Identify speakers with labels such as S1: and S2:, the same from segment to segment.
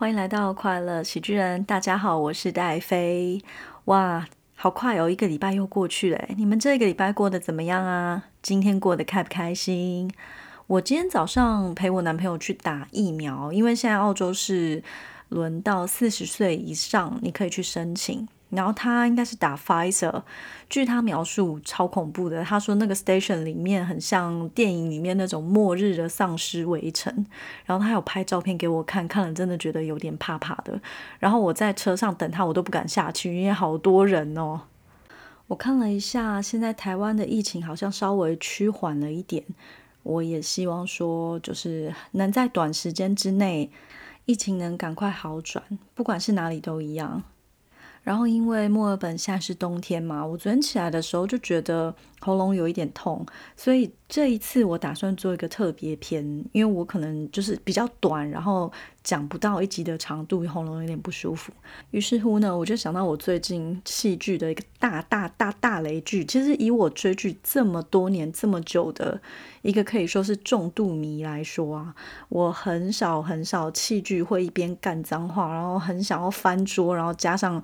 S1: 欢迎来到快乐喜剧人，大家好，我是戴飞。哇，好快哦，一个礼拜又过去了。你们这个礼拜过得怎么样啊？今天过得开不开心？我今天早上陪我男朋友去打疫苗，因为现在澳洲是轮到四十岁以上，你可以去申请。然后他应该是打 Pfizer，据他描述超恐怖的。他说那个 station 里面很像电影里面那种末日的丧尸围城。然后他有拍照片给我看，看了真的觉得有点怕怕的。然后我在车上等他，我都不敢下去，因为好多人哦。我看了一下，现在台湾的疫情好像稍微趋缓了一点。我也希望说，就是能在短时间之内，疫情能赶快好转，不管是哪里都一样。然后，因为墨尔本现在是冬天嘛，我昨天起来的时候就觉得喉咙有一点痛，所以这一次我打算做一个特别篇，因为我可能就是比较短，然后讲不到一集的长度，喉咙有点不舒服。于是乎呢，我就想到我最近戏剧的一个大大大大雷剧。其实以我追剧这么多年这么久的一个可以说是重度迷来说啊，我很少很少戏剧会一边干脏话，然后很想要翻桌，然后加上。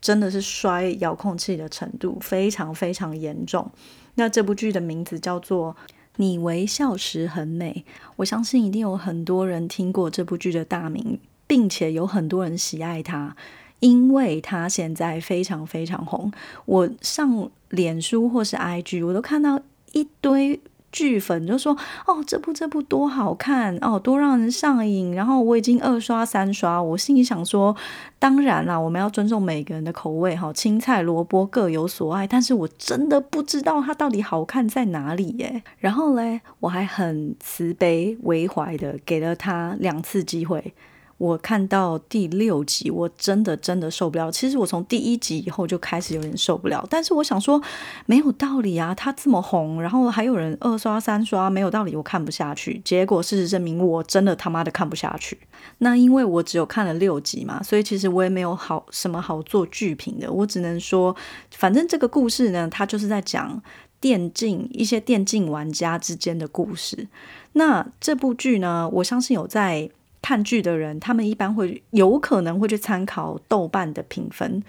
S1: 真的是摔遥控器的程度非常非常严重。那这部剧的名字叫做《你微笑时很美》，我相信一定有很多人听过这部剧的大名，并且有很多人喜爱它，因为它现在非常非常红。我上脸书或是 IG，我都看到一堆。剧粉就说：“哦，这部这部多好看哦，多让人上瘾。”然后我已经二刷三刷，我心里想说：“当然啦，我们要尊重每个人的口味哈，青菜萝卜各有所爱。”但是我真的不知道它到底好看在哪里耶。然后嘞，我还很慈悲为怀的给了他两次机会。我看到第六集，我真的真的受不了。其实我从第一集以后就开始有点受不了，但是我想说没有道理啊，他这么红，然后还有人二刷三刷，没有道理，我看不下去。结果事实证明，我真的他妈的看不下去。那因为我只有看了六集嘛，所以其实我也没有好什么好做剧评的。我只能说，反正这个故事呢，它就是在讲电竞一些电竞玩家之间的故事。那这部剧呢，我相信有在。看剧的人，他们一般会有可能会去参考豆瓣的评分。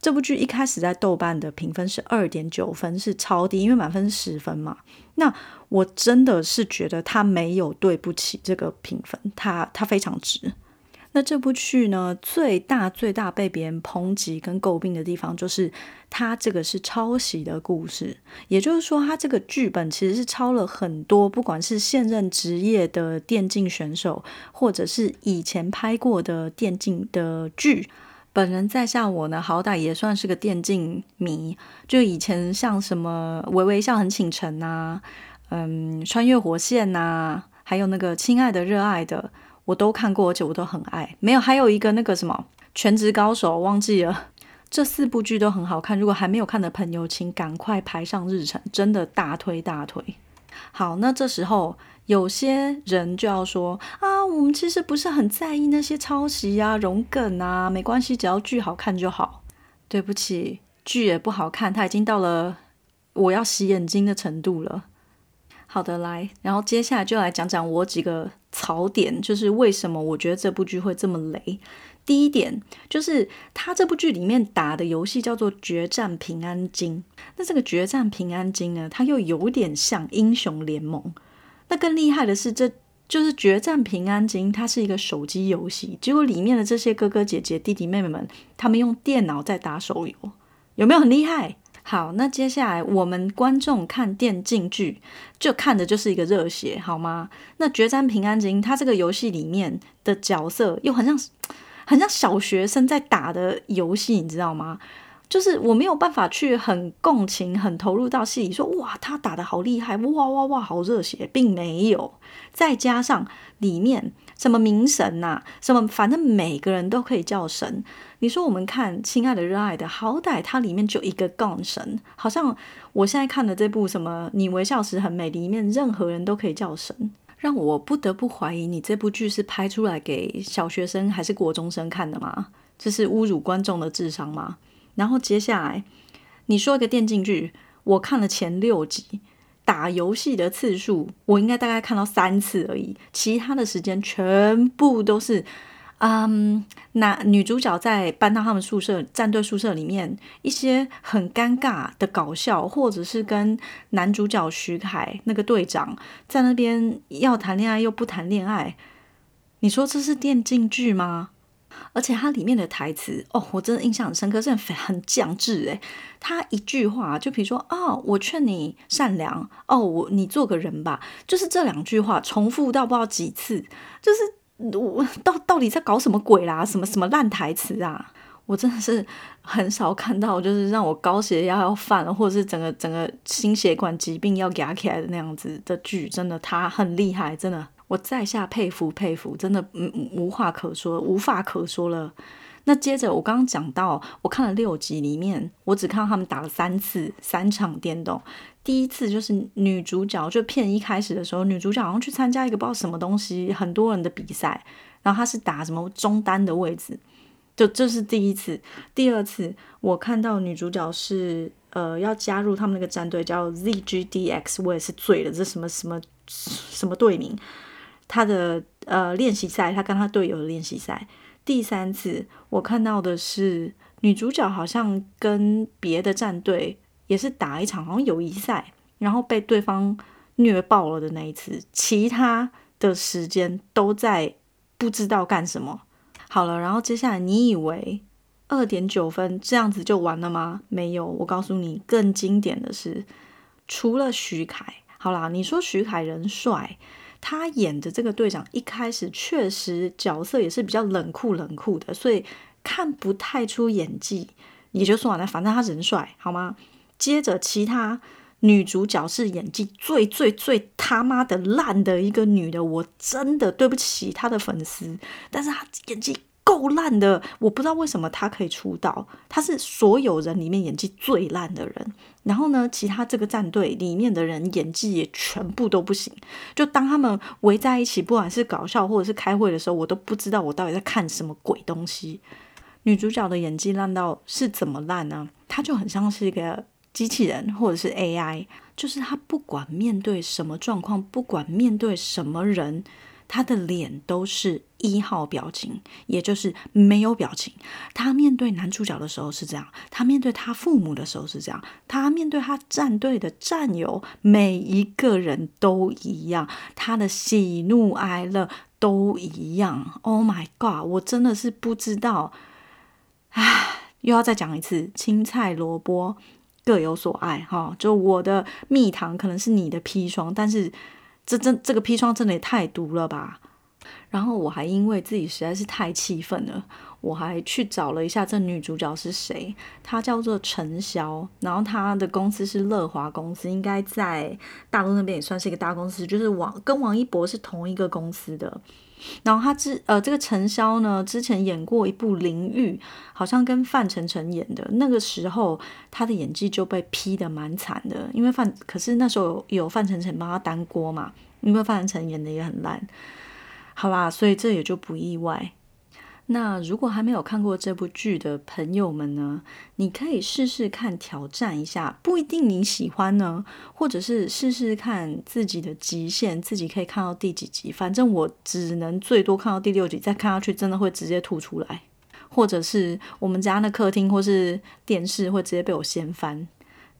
S1: 这部剧一开始在豆瓣的评分是二点九分，是超低，因为满分是十分嘛。那我真的是觉得他没有对不起这个评分，他他非常值。那这部剧呢，最大最大被别人抨击跟诟病的地方，就是它这个是抄袭的故事。也就是说，它这个剧本其实是抄了很多，不管是现任职业的电竞选手，或者是以前拍过的电竞的剧。本人在下我呢，好歹也算是个电竞迷，就以前像什么《微微笑很倾城》啊，嗯，《穿越火线》呐，还有那个《亲爱的热爱的》。我都看过，而且我都很爱。没有，还有一个那个什么《全职高手》，忘记了。这四部剧都很好看，如果还没有看的朋友，请赶快排上日程，真的大推大推。好，那这时候有些人就要说啊，我们其实不是很在意那些抄袭啊、融梗啊，没关系，只要剧好看就好。对不起，剧也不好看，它已经到了我要洗眼睛的程度了。好的，来，然后接下来就来讲讲我几个槽点，就是为什么我觉得这部剧会这么雷。第一点就是他这部剧里面打的游戏叫做《决战平安京》，那这个《决战平安京》呢，它又有点像英雄联盟。那更厉害的是，这就是《决战平安京》，它是一个手机游戏，结果里面的这些哥哥姐姐、弟弟妹妹们，他们用电脑在打手游，有没有很厉害？好，那接下来我们观众看电竞剧，就看的就是一个热血，好吗？那《决战平安京》它这个游戏里面的角色又很像，很像小学生在打的游戏，你知道吗？就是我没有办法去很共情、很投入到戏里，说哇，他打的好厉害，哇哇哇，好热血，并没有。再加上里面。什么名神呐？什么反正每个人都可以叫神。你说我们看《亲爱的热爱的》，好歹它里面就一个杠神，好像我现在看的这部什么《你微笑时很美》里面，任何人都可以叫神，让我不得不怀疑你这部剧是拍出来给小学生还是国中生看的吗？这是侮辱观众的智商吗？然后接下来你说一个电竞剧，我看了前六集。打游戏的次数，我应该大概看到三次而已，其他的时间全部都是嗯，那女主角在搬到他们宿舍战队宿舍里面，一些很尴尬的搞笑，或者是跟男主角徐凯那个队长在那边要谈恋爱又不谈恋爱，你说这是电竞剧吗？而且它里面的台词哦，我真的印象很深刻，是很很降智诶。他一句话就比如说哦，我劝你善良哦，我你做个人吧，就是这两句话重复到不知道几次，就是我到到底在搞什么鬼啦？什么什么烂台词啊？我真的是很少看到，就是让我高血压要犯了，或者是整个整个心血管疾病要压起来的那样子的剧，真的他很厉害，真的。我在下佩服佩服，真的嗯无话可说，无话可说了。那接着我刚刚讲到，我看了六集里面，我只看到他们打了三次三场电动。第一次就是女主角，就片一开始的时候，女主角好像去参加一个不知道什么东西，很多人的比赛，然后她是打什么中单的位置，就这是第一次。第二次我看到女主角是呃要加入他们那个战队，叫 ZGDX，我也是醉了，这什么什么什么队名？他的呃练习赛，他跟他队友的练习赛。第三次我看到的是女主角好像跟别的战队也是打一场，好像友谊赛，然后被对方虐爆了的那一次。其他的时间都在不知道干什么。好了，然后接下来你以为二点九分这样子就完了吗？没有，我告诉你，更经典的是，除了徐凯，好啦，你说徐凯人帅。他演的这个队长一开始确实角色也是比较冷酷冷酷的，所以看不太出演技，也就算了，反正他人帅，好吗？接着其他女主角是演技最最最他妈的烂的一个女的，我真的对不起她的粉丝，但是她演技。够烂的，我不知道为什么他可以出道。他是所有人里面演技最烂的人。然后呢，其他这个战队里面的人演技也全部都不行。就当他们围在一起，不管是搞笑或者是开会的时候，我都不知道我到底在看什么鬼东西。女主角的演技烂到是怎么烂呢？她就很像是一个机器人或者是 AI，就是她不管面对什么状况，不管面对什么人。他的脸都是一号表情，也就是没有表情。他面对男主角的时候是这样，他面对他父母的时候是这样，他面对他战队的战友每一个人都一样，他的喜怒哀乐都一样。Oh my god！我真的是不知道，唉，又要再讲一次，青菜萝卜各有所爱哈。就我的蜜糖可能是你的砒霜，但是。这真这个砒霜真的也太毒了吧！然后我还因为自己实在是太气愤了，我还去找了一下这女主角是谁，她叫做陈潇，然后她的公司是乐华公司，应该在大陆那边也算是一个大公司，就是王跟王一博是同一个公司的。然后他之呃，这个陈潇呢，之前演过一部《淋浴》，好像跟范丞丞演的。那个时候他的演技就被批的蛮惨的，因为范可是那时候有范丞丞帮他担锅嘛，因为范丞丞演的也很烂。好啦，所以这也就不意外。那如果还没有看过这部剧的朋友们呢，你可以试试看挑战一下，不一定你喜欢呢，或者是试试看自己的极限，自己可以看到第几集。反正我只能最多看到第六集，再看下去真的会直接吐出来，或者是我们家的客厅或是电视会直接被我掀翻。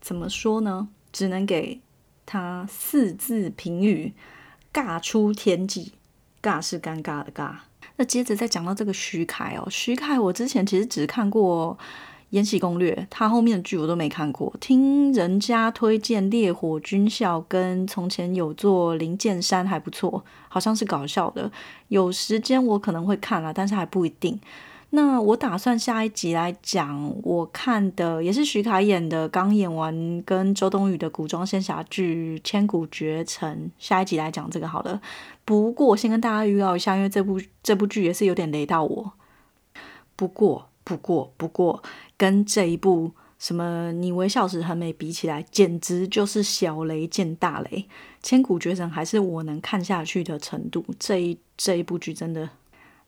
S1: 怎么说呢？只能给他四字评语：尬出天际。尬是尴尬的尬。那接着再讲到这个徐凯哦，徐凯我之前其实只看过《延禧攻略》，他后面的剧我都没看过。听人家推荐《烈火军校》跟从前有座灵剑山还不错，好像是搞笑的。有时间我可能会看了，但是还不一定。那我打算下一集来讲我看的，也是徐凯演的，刚演完跟周冬雨的古装仙侠剧《千古绝尘》，下一集来讲这个好了。不过先跟大家预告一下，因为这部这部剧也是有点雷到我。不过不过不过，跟这一部什么你微笑时很美比起来，简直就是小雷见大雷。《千古绝尘》还是我能看下去的程度，这一这一部剧真的。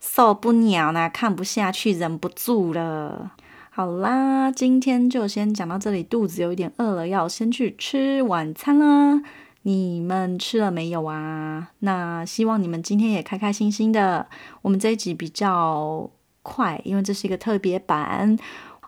S1: 受不了啦，看不下去，忍不住了。好啦，今天就先讲到这里，肚子有一点饿了，要先去吃晚餐啦。你们吃了没有啊？那希望你们今天也开开心心的。我们这一集比较快，因为这是一个特别版。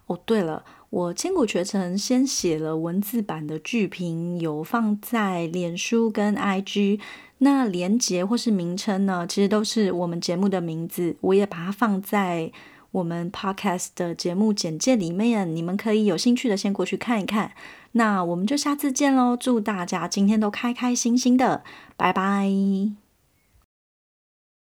S1: 哦，对了，我千古绝尘先写了文字版的剧评，有放在脸书跟 IG。那连结或是名称呢，其实都是我们节目的名字，我也把它放在我们 Podcast 的节目简介里面，你们可以有兴趣的先过去看一看。那我们就下次见喽！祝大家今天都开开心心的，拜拜。